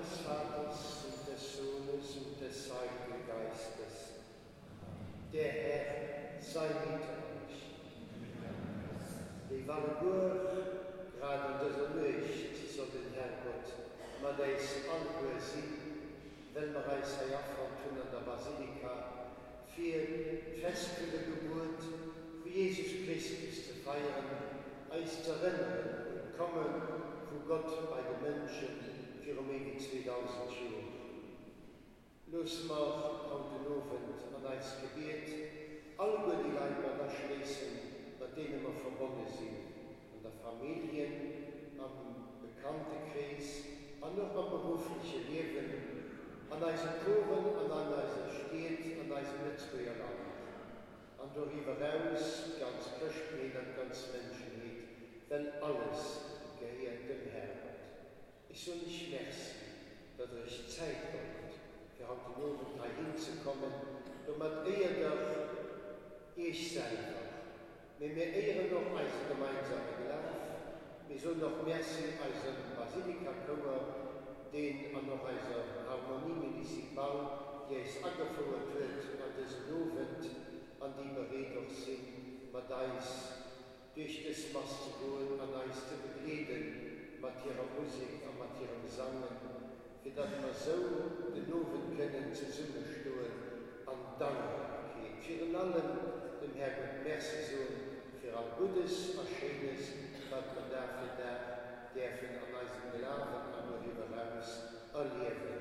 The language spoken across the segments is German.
des Vaters und des Sohnes und des Heiligen Geistes. Der Herr sei mit euch. Die Walgur, gerade in dieser Nacht, so den Herrgott, man ist alle sie, wenn wir uns hier von tun an der Basilika, für festliche Geburt, wie Jesus Christus zu feiern, als zu erinnern und kommen, wo Gott bei den Menschen vir méi 2000 Joer. Los mar an den Nowen an eis Gebeet, albe die Leiber erschleessen, dat dee immer verbonne sinn, an der Familien, am bekannte Krees, an noch am berufliche Lewen, an eise Toren, an an eise Steet, an eise Netzbeerland. An doiwwer auss ganz Köchbreet an ganz Menschenheet, wenn alles geheiert dem Herrn. Ich soll nicht schmerzen, dat er ich Zeit kommt, für haut die Not da hinzukommen, nur man eher darf ich sein darf. Wenn wir ehren noch als gemeinsame Gelaf, wir sollen noch Merci als Basilikakummer, den an noch als Harmonie mit diesem Bau, der es angefangen wird an des Lovend, an die Beredung sind, man da ist, durch das Maß zu holen, an da ist zu begleden, mit ihrer Musik und mit ihrem Gesang, für das wir so den Ofen können zusammenstehen und danken. Für den allen, dem Herrn und Merci so, für all Gutes, was Schönes, was man darf in der, der von an diesem Gelaufen, an erleben.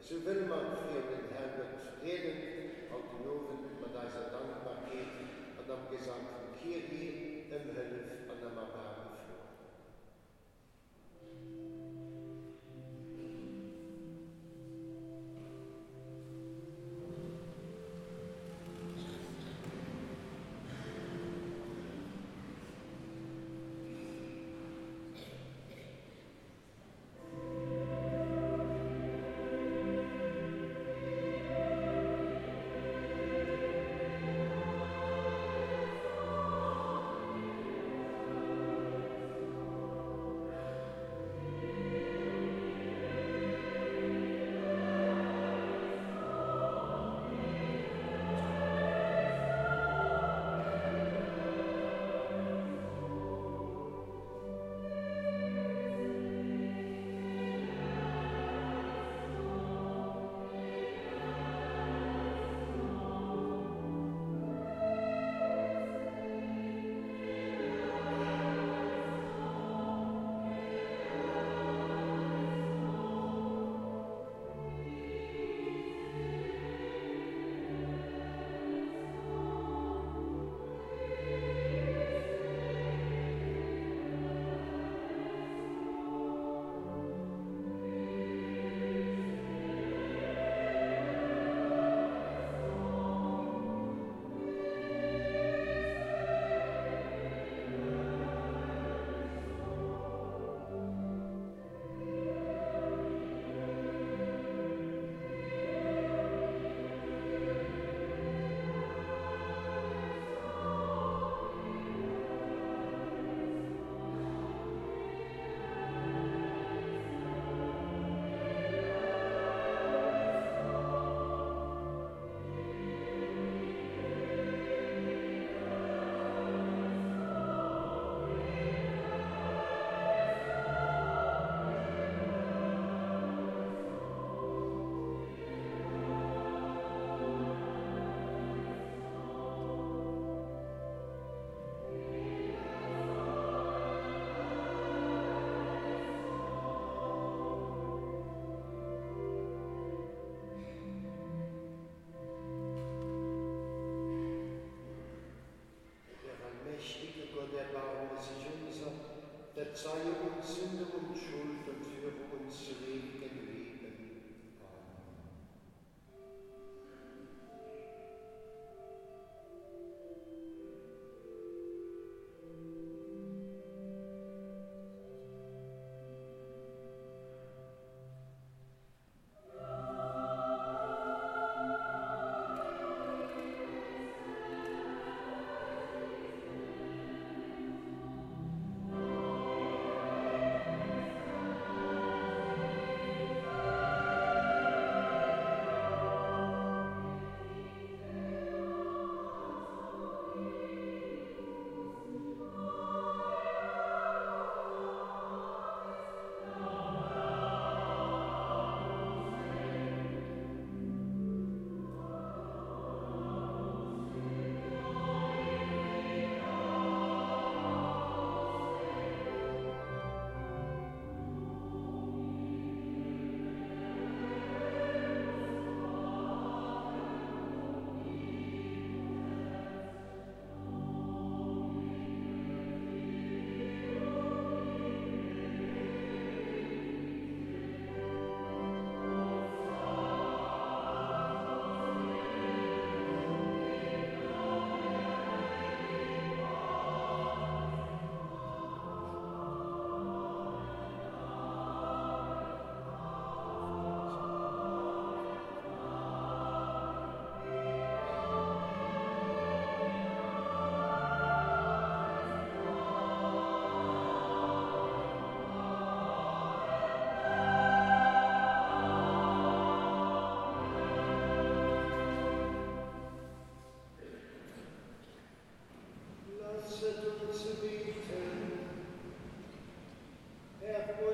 So will man für den Herrn und Frieden und den Ofen mit dieser Dankbarkeit und am Gesang von im Hölle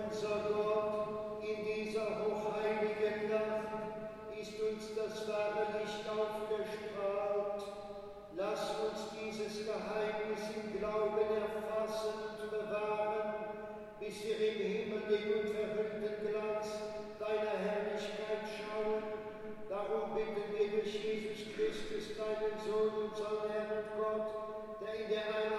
Unser Gott, in dieser hochheiligen Nacht ist uns das wahre Licht aufgestrahlt. Lass uns dieses Geheimnis im Glauben erfassen und bewahren, bis wir im Himmel den unverhüllten Glanz deiner Herrlichkeit schauen. Darum bitten wir durch Jesus Christus, deinen Sohn, unseren Herrn und Gott, der in der Einheit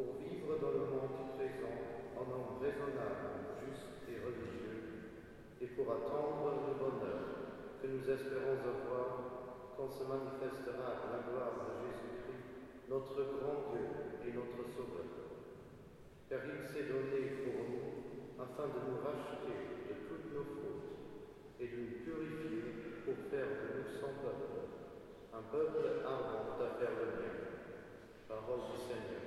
pour vivre dans le monde présent en homme raisonnable, juste et religieux, et pour attendre le bonheur que nous espérons avoir quand se manifestera la gloire de Jésus-Christ, notre grand Dieu et notre Sauveur car il s'est donné pour nous afin de nous racheter de toutes nos fautes et de nous purifier pour faire de nous peuple, un peuple ardent à faire le bien. Parole du Seigneur.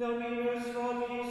Dominus vobis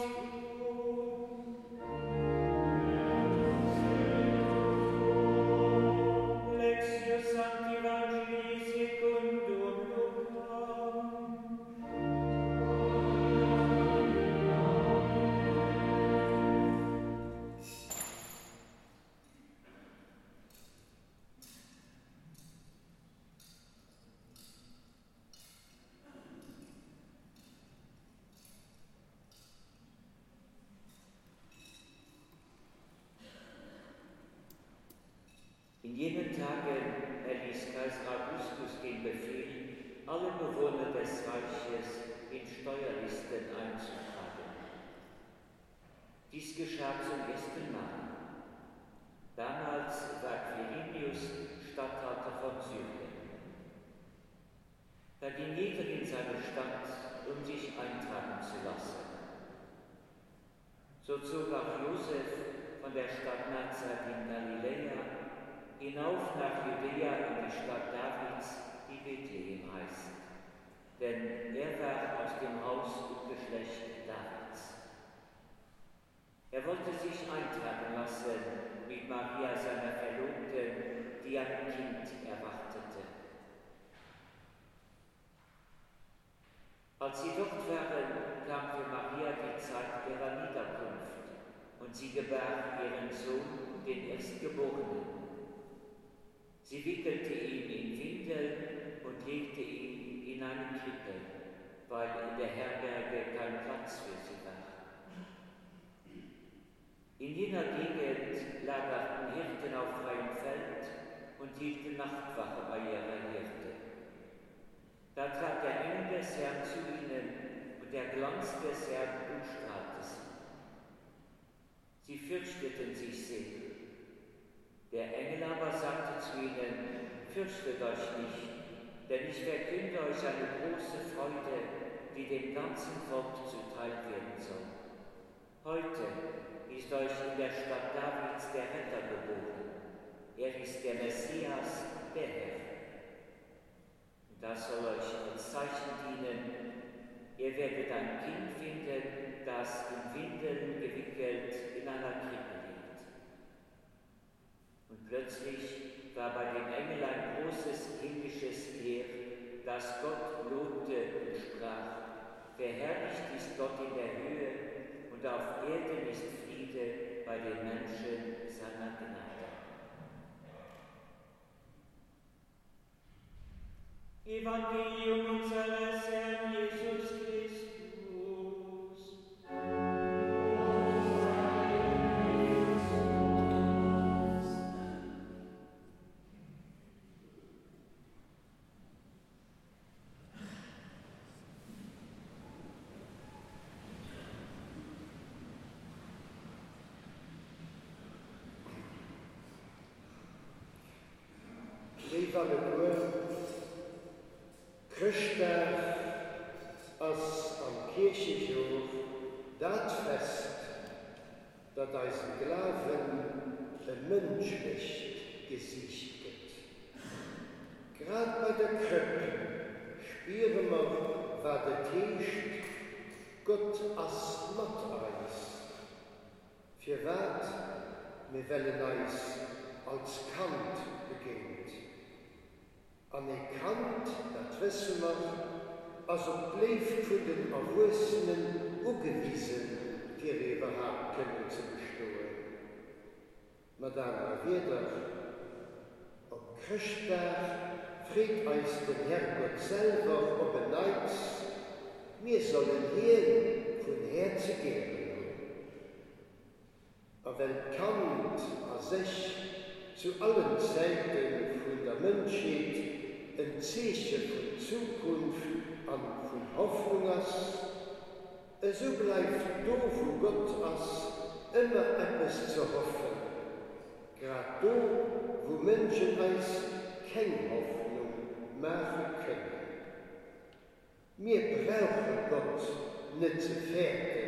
In jenen Tagen erließ Kaiser Augustus den Befehl, alle Bewohner des Reiches in Steuerlisten einzutragen. Dies geschah zum ersten Mal. Damals war Quirinius Statthalter von Syrien. Da ging jeder in seine Stadt, um sich eintragen zu lassen. So zog auch Josef von der Stadt Nazareth in Galiläa hinauf nach Judäa in die Stadt Davids, die Bethlehem heißt. Denn er war aus dem Haus und Geschlecht Davids. Er wollte sich eintragen lassen mit Maria, seiner Verlobten, die ein Kind erwartete. Als sie dort waren, kam für Maria die Zeit ihrer Niederkunft und sie gebar ihren Sohn, den Erstgeborenen. Sie wickelte ihn in Windeln und legte ihn in eine Krippe, weil in der Herberge kein Platz für sie war. In jener Gegend lagerten Hirten auf freiem Feld und hielten Nachtwache bei ihrer Hirte. Da trat der Engel des Herrn zu ihnen und der Glanz des Herrn umstrahlte sie. Sie fürchteten sich sehr. Der Engel aber sagte zu ihnen, fürchtet euch nicht, denn ich verkünde euch eine große Freude, die dem ganzen Volk zuteil werden soll. Heute ist euch in der Stadt Davids der Retter geboren. Er ist der Messias, der Herr. Das soll euch als Zeichen dienen. Ihr werdet ein Kind finden, das in Windeln gewickelt in einer Krippe plötzlich war bei dem Engel ein großes himmlisches Heer, das Gott lobte und sprach, verherrlicht ist Gott in der Höhe und auf Erden ist Friede bei den Menschen seiner Gnade. Evangelium unseres Herrn Jesus anerkannt dat wësse man as op bleef vun den erwussenen ugewiesen fir iwwerhap kënnen ze bestoen. Madame Aveder op Krchtberg réet eis den Herrgott selber op en neiz, mir sollen heen vun herze gehen. A wenn Kant a sech zu allen Zeititen vun der Mënscheet en Zeche von Zukunft an von Hoffnung ass, eso bleibt do vu Gott ass immer Appppes zu hoffen. Grad do, wo Mënschen eis keng Hoffnung mache kënnen. Mir brauchen Gott net ze fährten,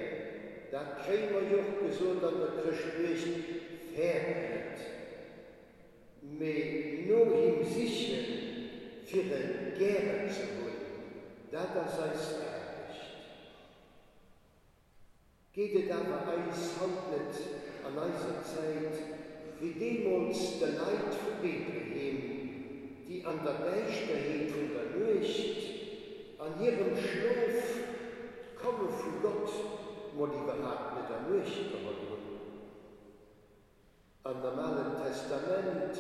dat krémer joch gesund an der Krchtwechen fährt. Me no him sichchen, fir de Gerre ze holen, dat as ei sterbecht. Geet awer eis handlet an eiser Zeit, wie dem uns de Leid vu Bethlehem, die an der Beichterheet vun der Lucht, an ihrem Schlof komme vu Gott mod die berat mit der Lucht gewonnen. An der Malen Testament,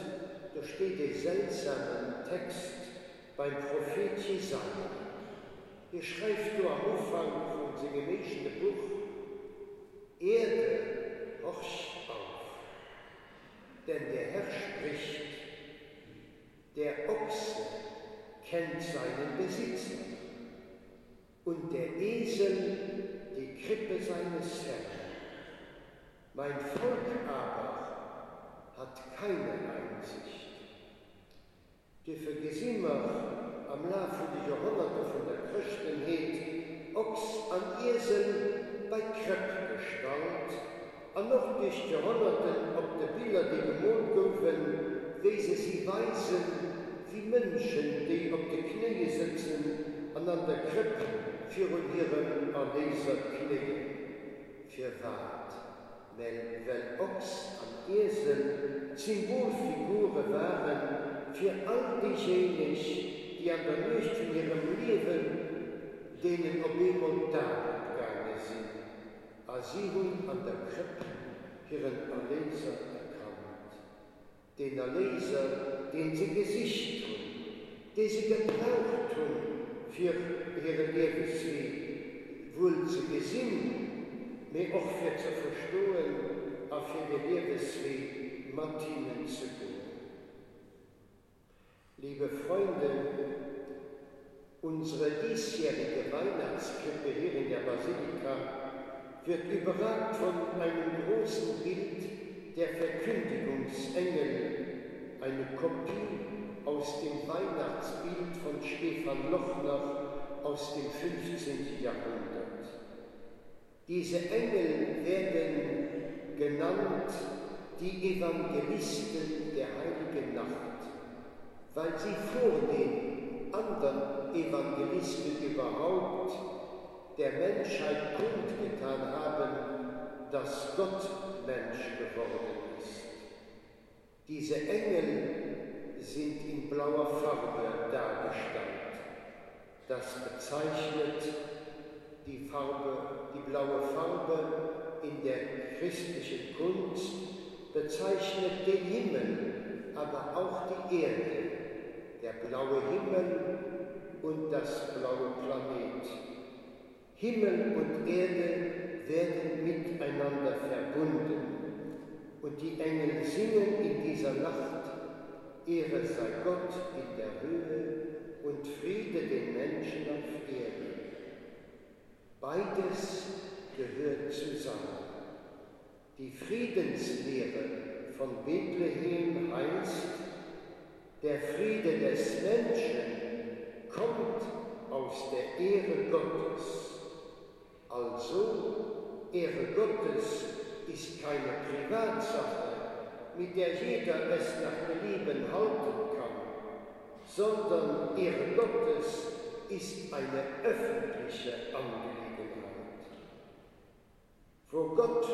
da steht de seltsamen Text beim Prophet Jesaja. Hier schreibt du am Anfang von dem gemäßigten Buch, Erde, horch auf, denn der Herr spricht, der Ochse kennt seinen Besitzer und der Esel die Krippe seines Herrn. Mein Volk aber hat keine Einsicht. die für Gesimmer am Laufe der Jahrhunderte von der Christenheit ochs an Esel bei Köpp gestalt, an noch durch Jahrhunderten ob der Bilder die Gemond goufen, wese sie weisen wie Menschen, die auf de Knie sitzen, an an der Kripp für ihren Erleser Knie. Für wat, wenn, wenn Ochs an Esel Symbolfigure waren, für all diejenigen, die an der Licht von ihrem Leben denen Obem und Daten gegangen sind, als sie nun an der Krippe ihren Erleser erkannt. Den Erleser, den sie Gesicht tun, den sie gebraucht tun für ihre Lebensweg, wohl zu gesinnen, mir auch für zu verstehen, auf ihre Lebensweg Martinen zu gehen. Liebe Freunde, unsere diesjährige Weihnachtskrippe hier in der Basilika wird überragt von einem großen Bild der Verkündigungsengel, eine Kopie aus dem Weihnachtsbild von Stefan Lochner aus dem 15. Jahrhundert. Diese Engel werden genannt die Evangelisten der heiligen Nacht, weil sie vor den anderen Evangelisten überhaupt der Menschheit kundgetan haben, dass Gott Mensch geworden ist. Diese Engel sind in blauer Farbe dargestellt. Das bezeichnet die Farbe, die blaue Farbe in der christlichen Kunst, bezeichnet den Himmel, aber auch die Erde, der blaue Himmel und das blaue Planet. Himmel und Erde werden miteinander verbunden und die Engel singen in dieser Nacht, Ehre sei Gott in der Höhe und Friede den Menschen auf Erden. Beides gehört zusammen. Die Friedenslehre von Bethlehem heißt, der Friede des Menschen kommt aus der Ehre Gottes. Also, Ehre Gottes ist keine Privatsache, mit der jeder es nach Belieben halten kann, sondern Ehre Gottes ist eine öffentliche Angelegenheit. Wo Gott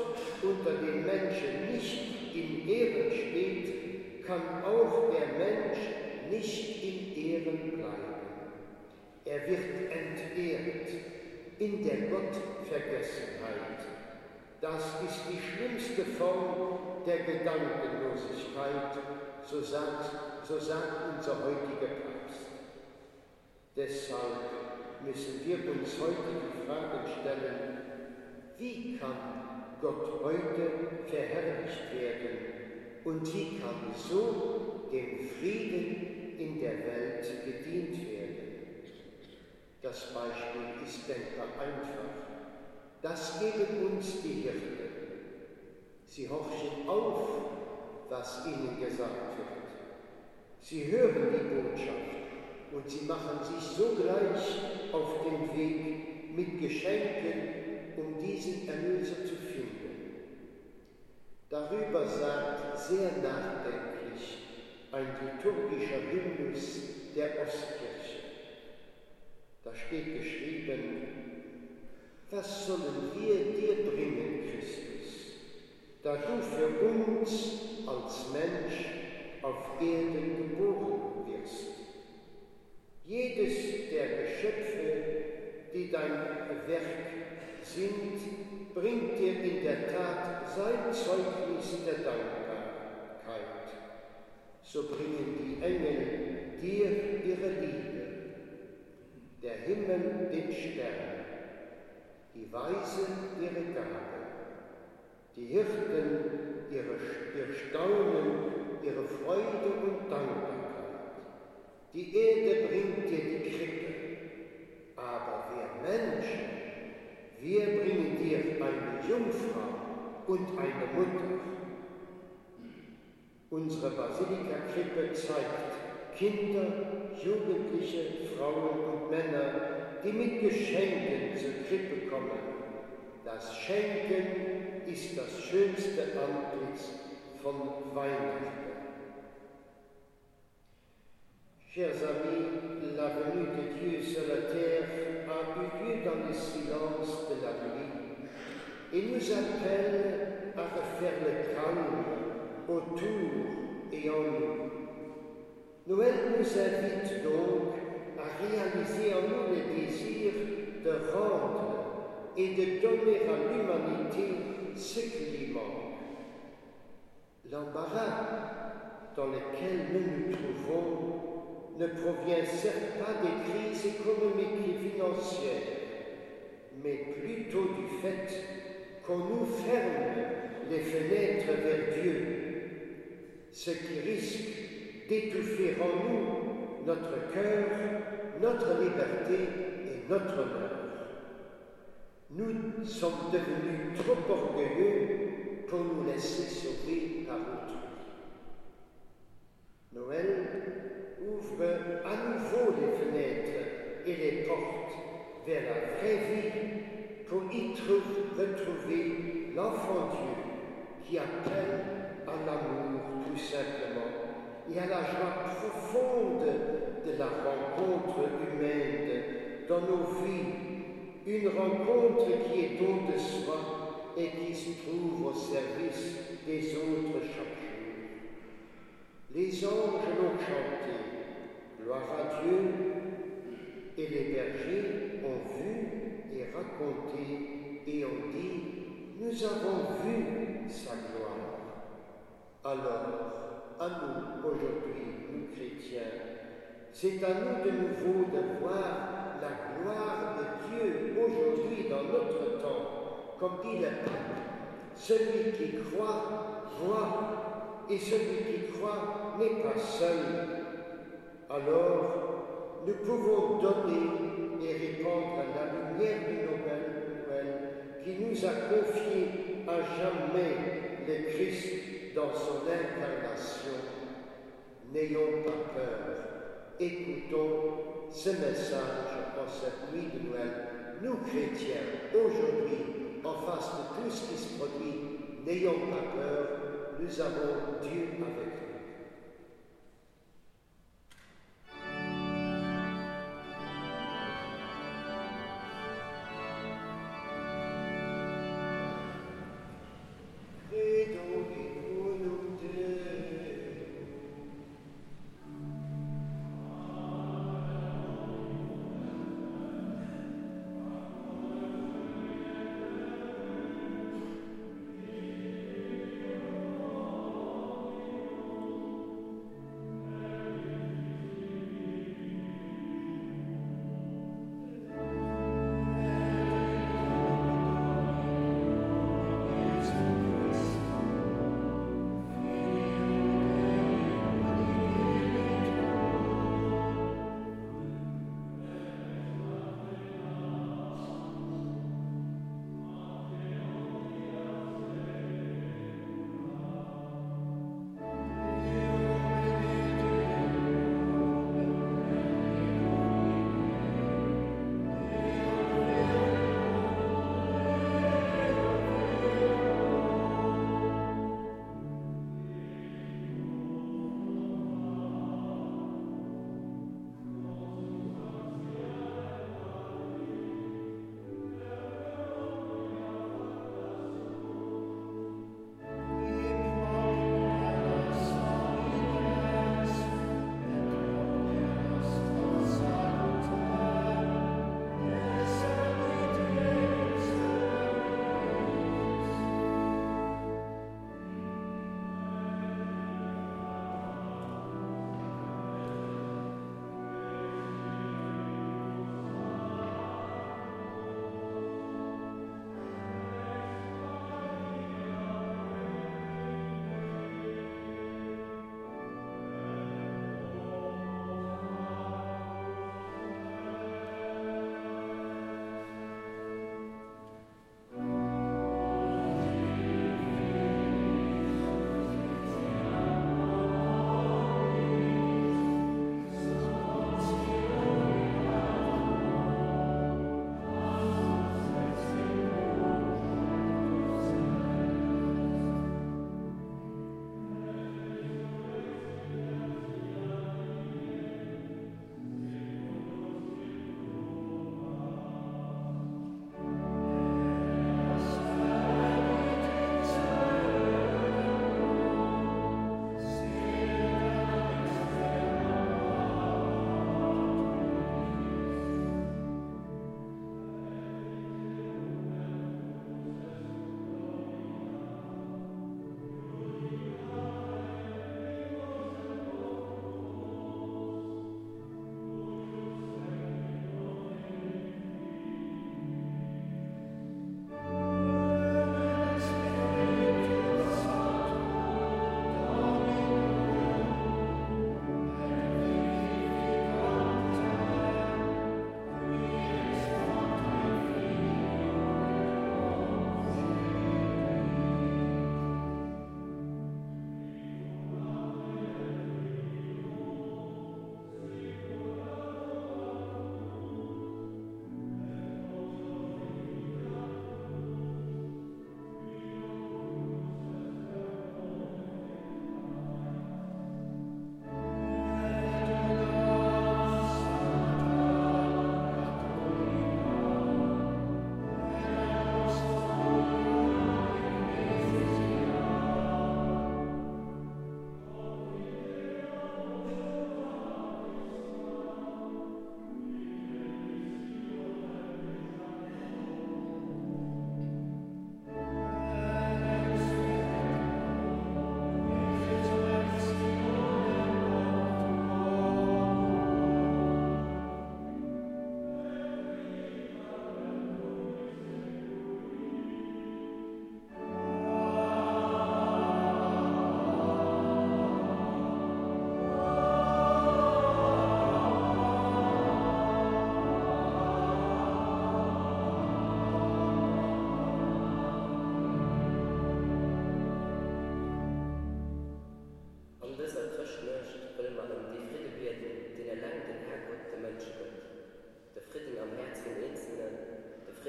unter den Menschen nicht in Ehren steht, kann auch der Mensch nicht in Ehren bleiben. Er wird entehrt in der Gottvergessenheit. Das ist die schlimmste Form der Gedankenlosigkeit, so sagt, so sagt unser heutiger Papst. Deshalb müssen wir uns heute die Frage stellen, wie kann Gott heute verherrlicht werden und wie kann so dem Frieden in der Welt gedient werden? Das Beispiel ist denkbar einfach. Das geben uns die Hirten. Sie horchen auf, was ihnen gesagt wird. Sie hören die Botschaft und sie machen sich sogleich auf den Weg mit Geschenken, um diesen Erlöser zu finden. Darüber sagt sehr nachdenklich ein liturgischer Hymnus der Ostkirche. Da steht geschrieben, was sollen wir dir bringen? da du für uns als Mensch auf Erden geboren wirst. Jedes der Geschöpfe, die dein Werk sind, bringt dir in der Tat sein Zeugnis der Dankbarkeit. So bringen die Engel dir ihre Liebe, der Himmel den Stern, die Weisen ihre Gabe, die Hirten ihre, ihr Staunen, ihre Freude und Dankbarkeit. Die Erde bringt dir die Krippe, aber wir Menschen, wir bringen dir eine Jungfrau und eine Mutter. Unsere Basilika-Krippe zeigt Kinder, Jugendliche, Frauen und Männer, die mit Geschenken zur Krippe kommen. Das Schenken ist das schönste Antlitz von Weihnachten. Chers amis, la venue de Dieu sur la terre dans le silence de la nuit et nous appelle à refaire le calme autour et en nous. Noël nous invite donc à réaliser en nous le désir de rendre et de donner à l'humanité ce qui lui manque. L'embarras dans lequel nous nous trouvons ne provient certes pas des crises économiques et financières, mais plutôt du fait qu'on nous ferme les fenêtres vers Dieu, ce qui risque d'étouffer en nous notre cœur, notre liberté et notre honneur. Nous sommes devenus trop orgueilleux pour nous laisser sauver par autrui. Noël ouvre à nouveau les fenêtres et les portes vers la vraie vie pour y retrouver l'enfant Dieu qui appelle à l'amour tout simplement et à la joie profonde de la rencontre humaine dans nos vies, une rencontre qui est don de soi et qui se trouve au service des autres chaque jour. Les anges l'ont chanté, gloire à Dieu, et les bergers ont vu et raconté et ont dit, nous avons vu sa gloire. Alors, à nous aujourd'hui, nous chrétiens, c'est à nous de nouveau de voir la gloire de Dieu aujourd'hui dans notre temps, comme dit le pape, celui qui croit, voit, et celui qui croit n'est pas seul. Alors, nous pouvons donner et répandre la lumière de Noël, qui nous a confié à jamais le Christ dans son incarnation. N'ayons pas peur. Écoutons ce message en cette nuit de Noël. Nous, chrétiens, aujourd'hui, en face de tout ce qui se produit, n'ayons pas peur, nous avons Dieu avec nous.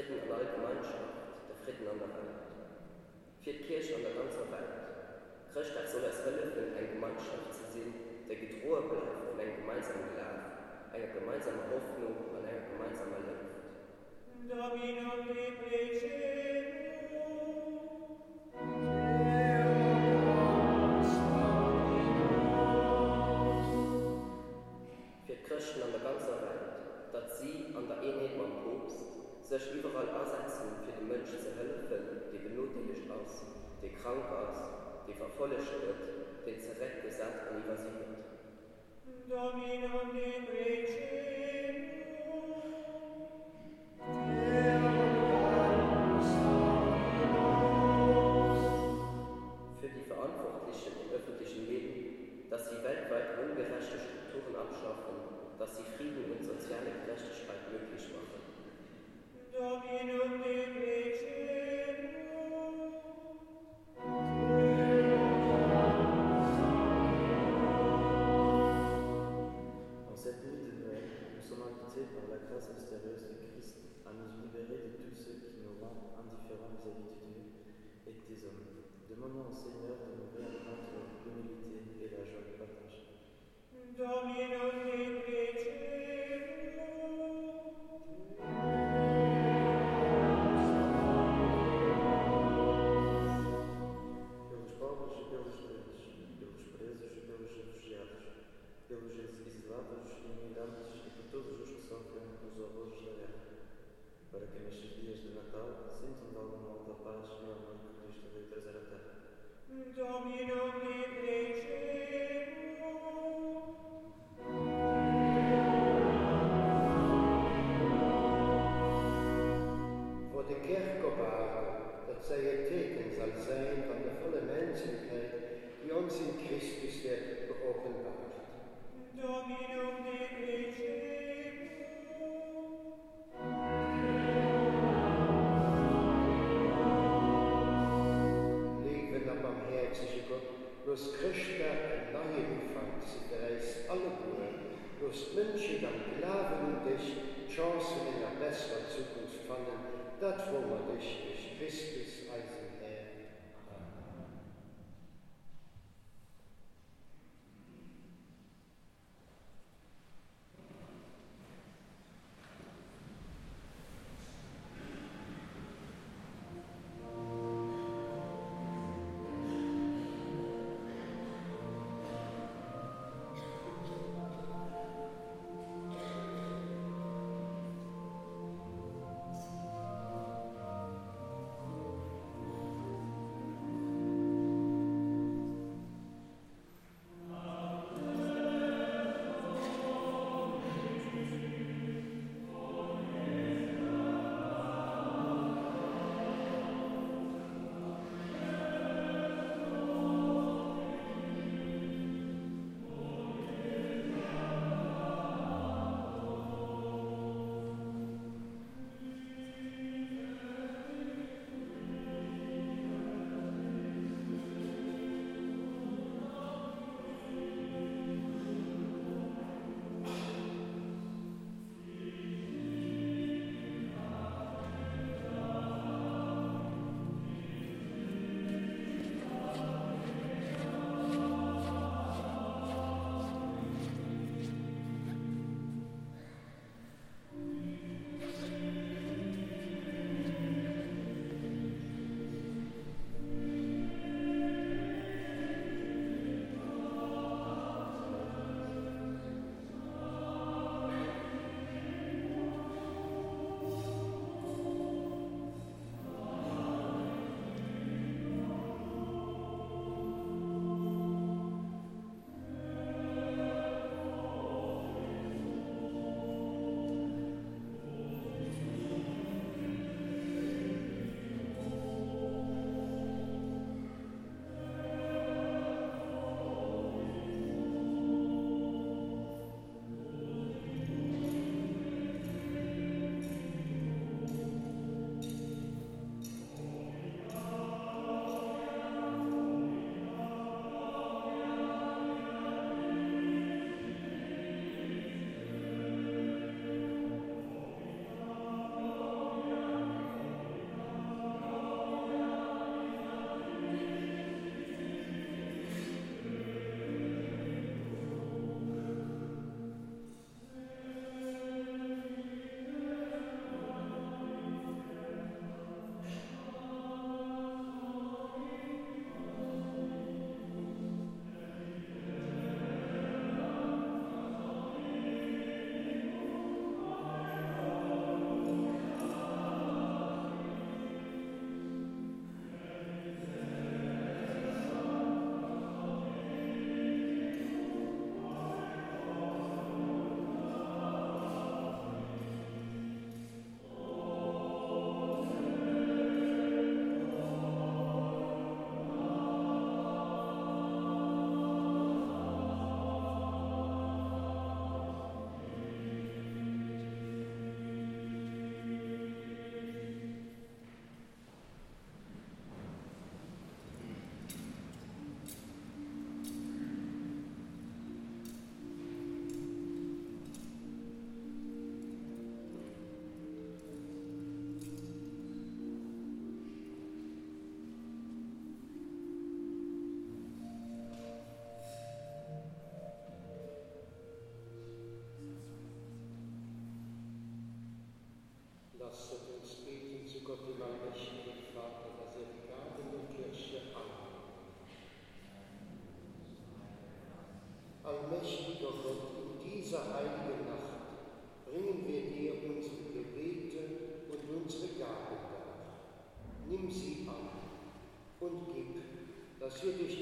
Frieden an eurer Gemeinschaft, der Frieden an der Welt. Für die Kirche an der ganzen Welt. Christstadt soll als Verlöffnung eine Gemeinschaft zu sehen, der gedrohe bleibt von einem gemeinsamen Glauben, einer gemeinsamen Hoffnung und einer gemeinsamen Luft. Domino, sich überall ersetzen für die Menschen zu helfen, die benötigt aus, die krank aus, die verfolcht wird, den zerreckt gesagt an übersieht. Domino, Grüß Gott, die Leute, Schwierig, Vater, das Etikett in der Kirche an. Allmächtiger Gott, in dieser heiligen Nacht bringen wir dir unsere Gebete und unsere Gaben dar. Nimm sie an und gib, dass wir dich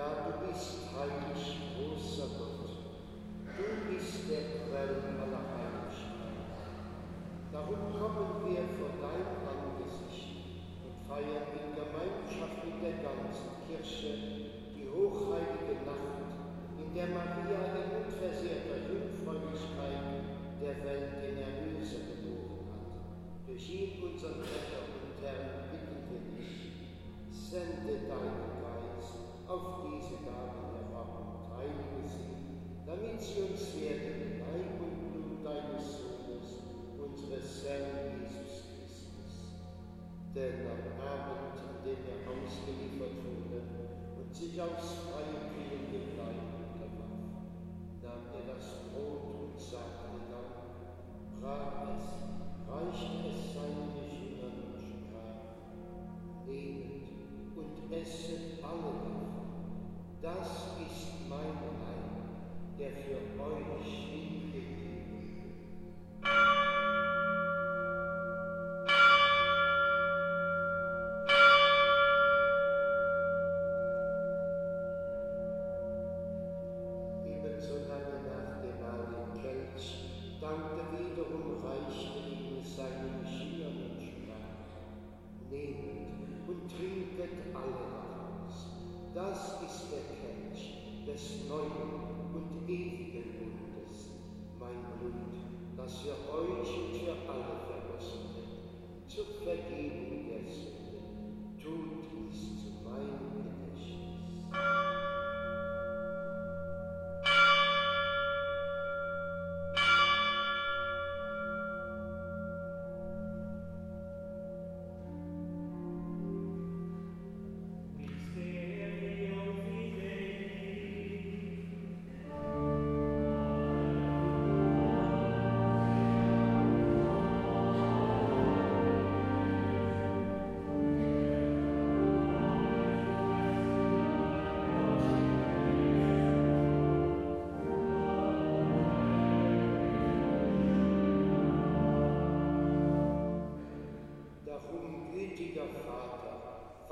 Ja, du bist heilig.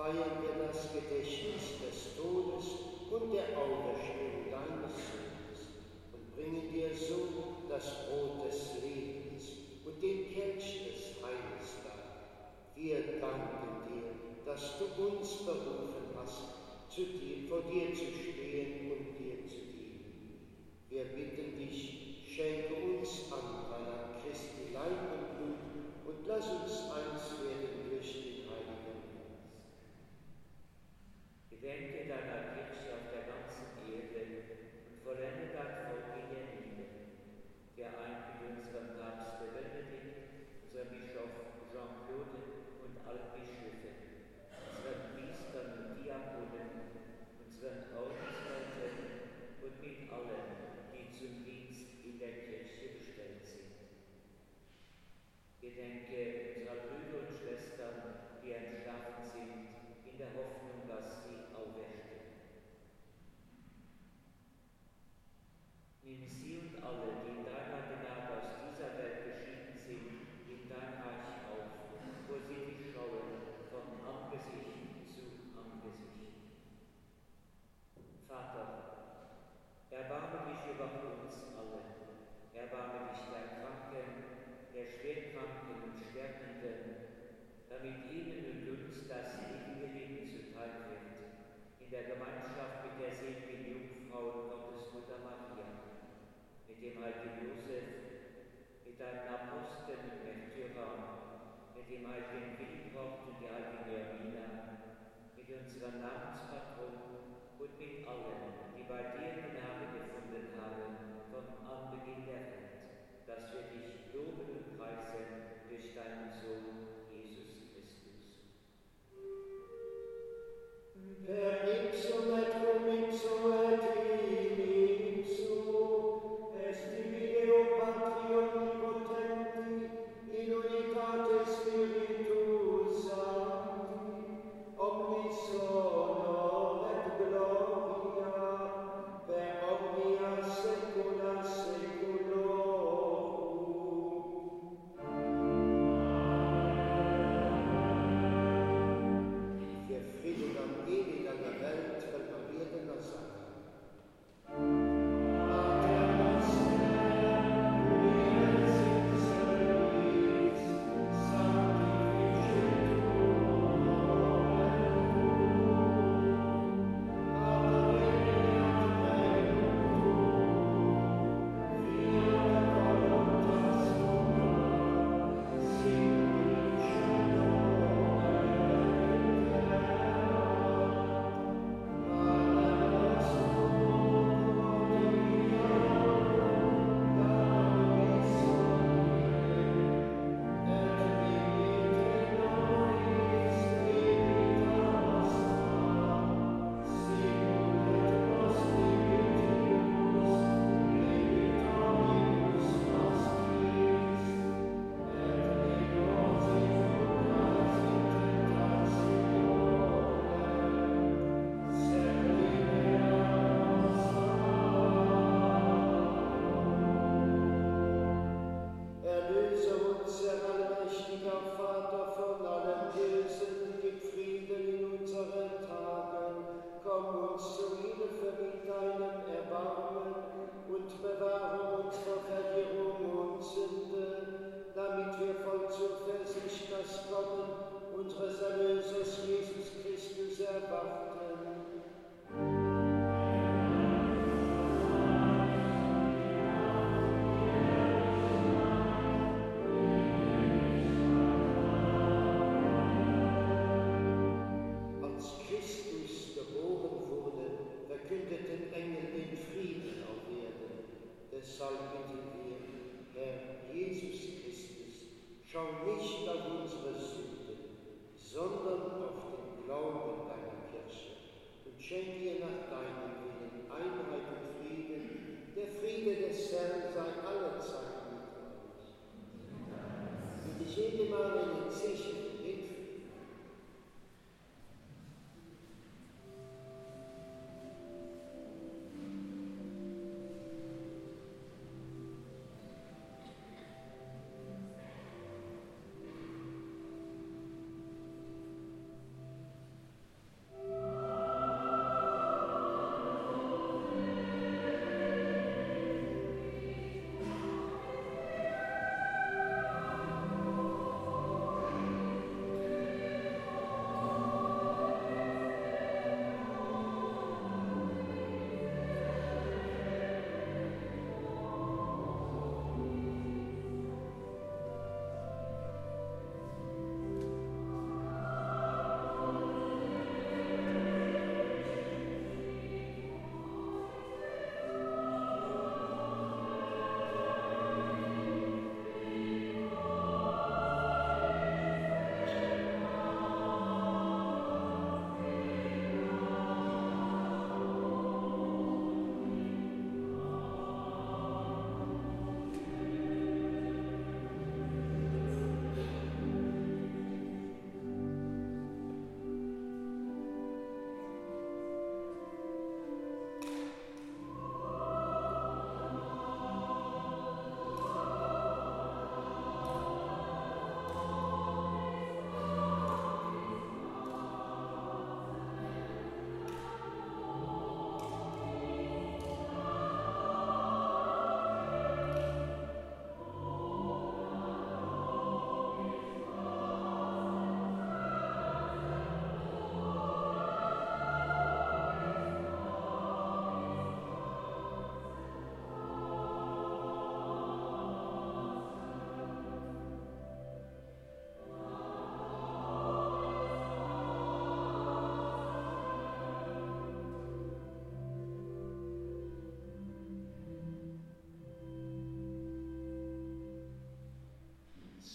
Hallelujah. heiligen Wilhelm und die heilige Ermina, mit unserer Namenspatron und mit allen, die bei dir Gnade gefunden haben, von Anbeginn der Welt, dass wir dich loben und preisen durch deinen Sohn,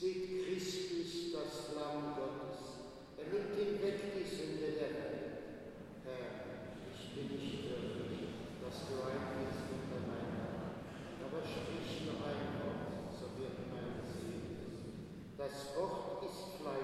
Seht Christus, das Lamm Gottes. Er nimmt hinweg die Sünde der Welt. Herr, ich bin nicht würdig, dass du eingehst unter mein Dach. Aber sprich nur ein Wort, so wird meine Seele. Das Wort ist Fleisch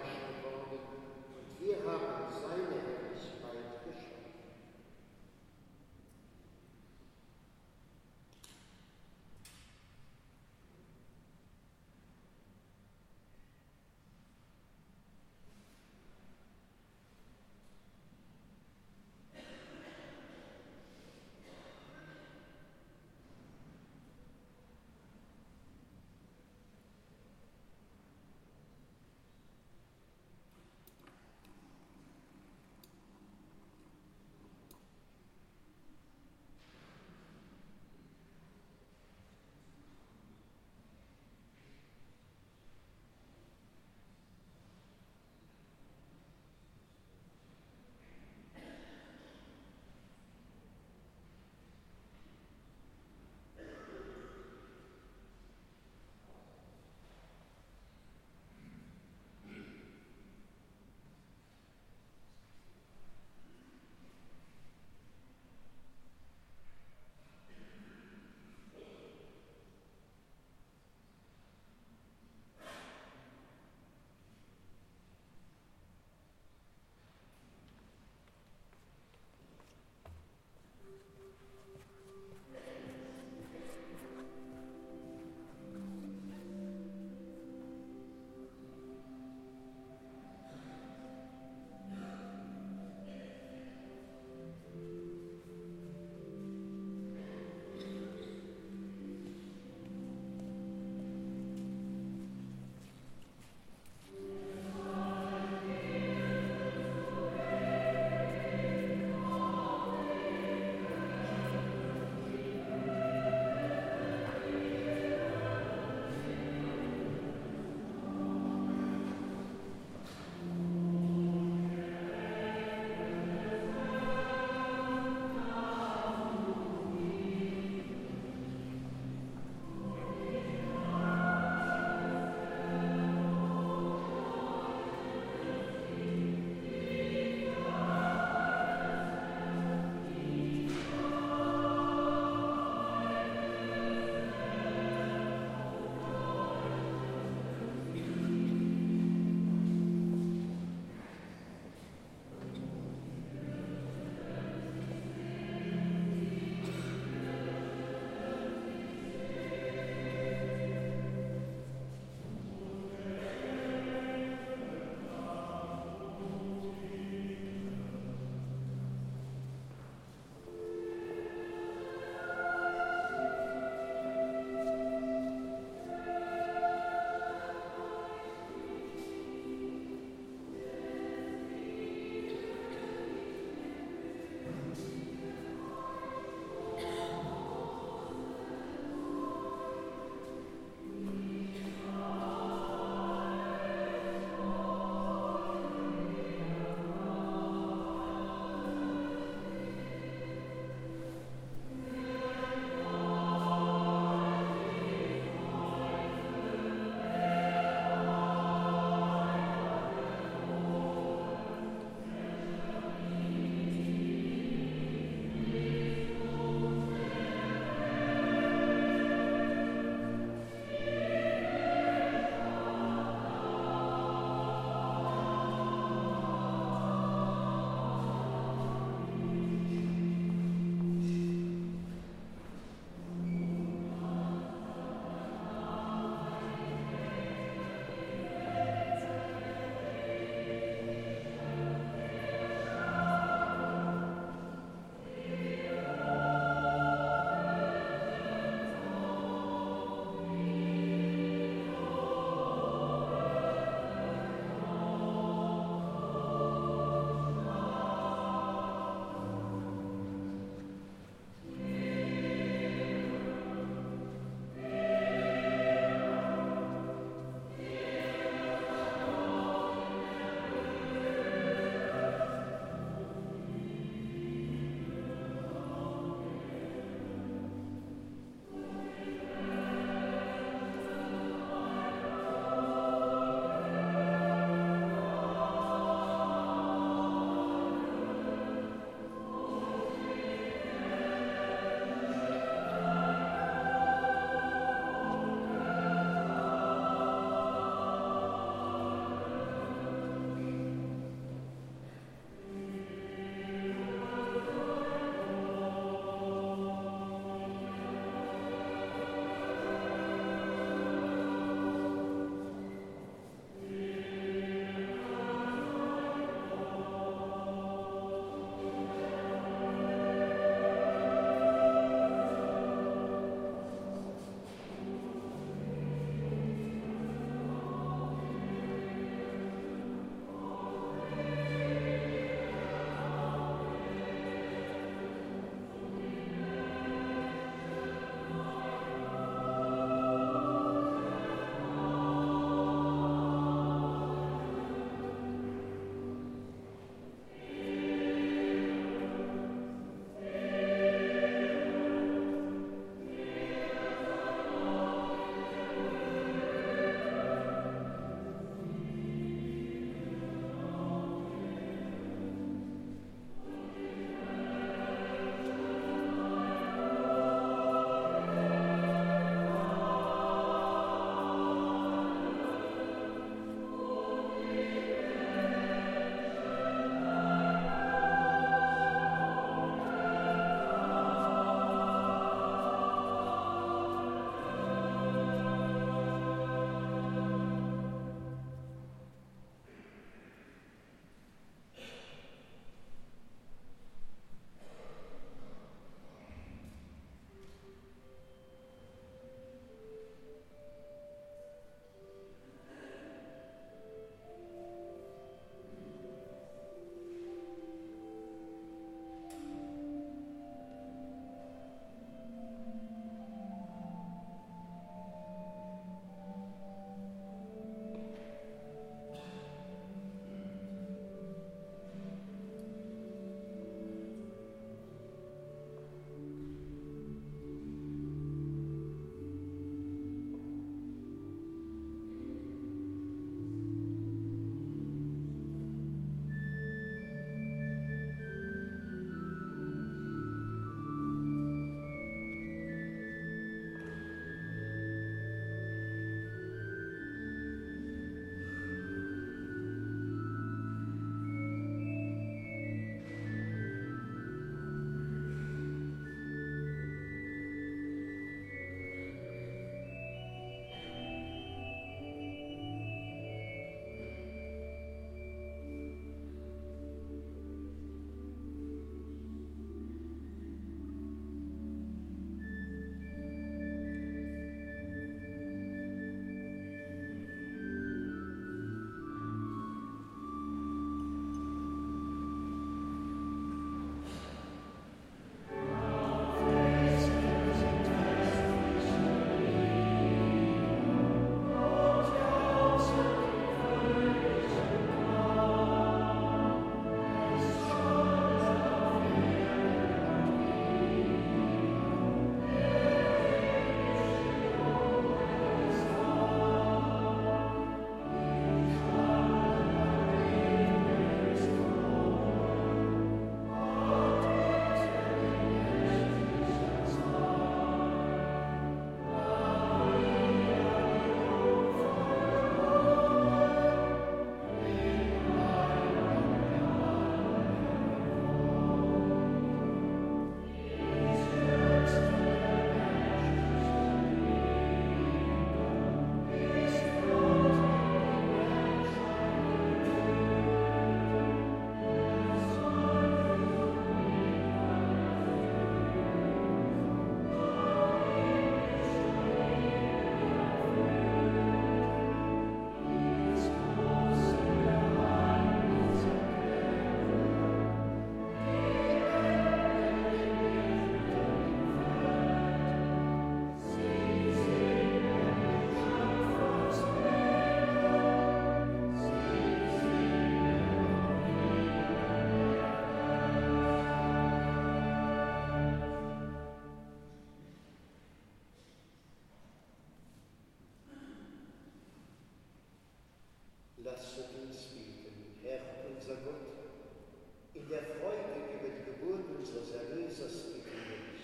in der Freude über die Geburt unseres Erlösers dich.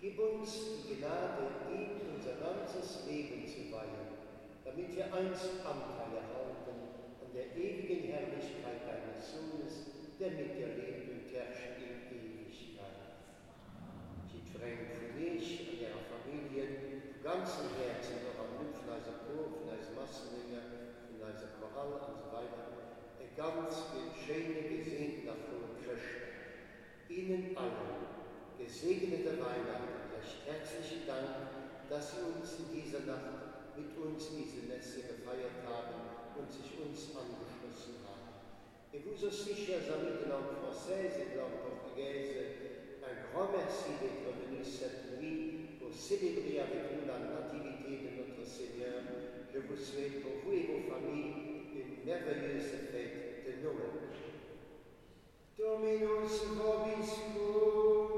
Gib uns die Gnade, ihm unser ganzes Leben zu weihen, damit wir einst Anteil erhalten an der ewigen Herrlichkeit deines Sohnes, der mit dir lebt und herrscht in Ewigkeit. Ich dränge für dich und ihrer Familie von ganzem Herzen noch an Lüpfleiser von als Massenlinger, als Choral und so weiter, ganz schöne, gesegneter frohe Christen. Ihnen allen gesegnete Weihnachten, recht herzlichen Dank, dass Sie uns in dieser Nacht mit uns diese Messe gefeiert haben und sich uns angeschlossen haben. Et vous aussi, chers amis de langue française et de langue portugaise, un grand merci d'être venus cette nuit pour célébrer avec nous la nativité de notre Seigneur. Je vous souhaite pour vous et vos familles never use the faith to know it. Dominus vobiscum.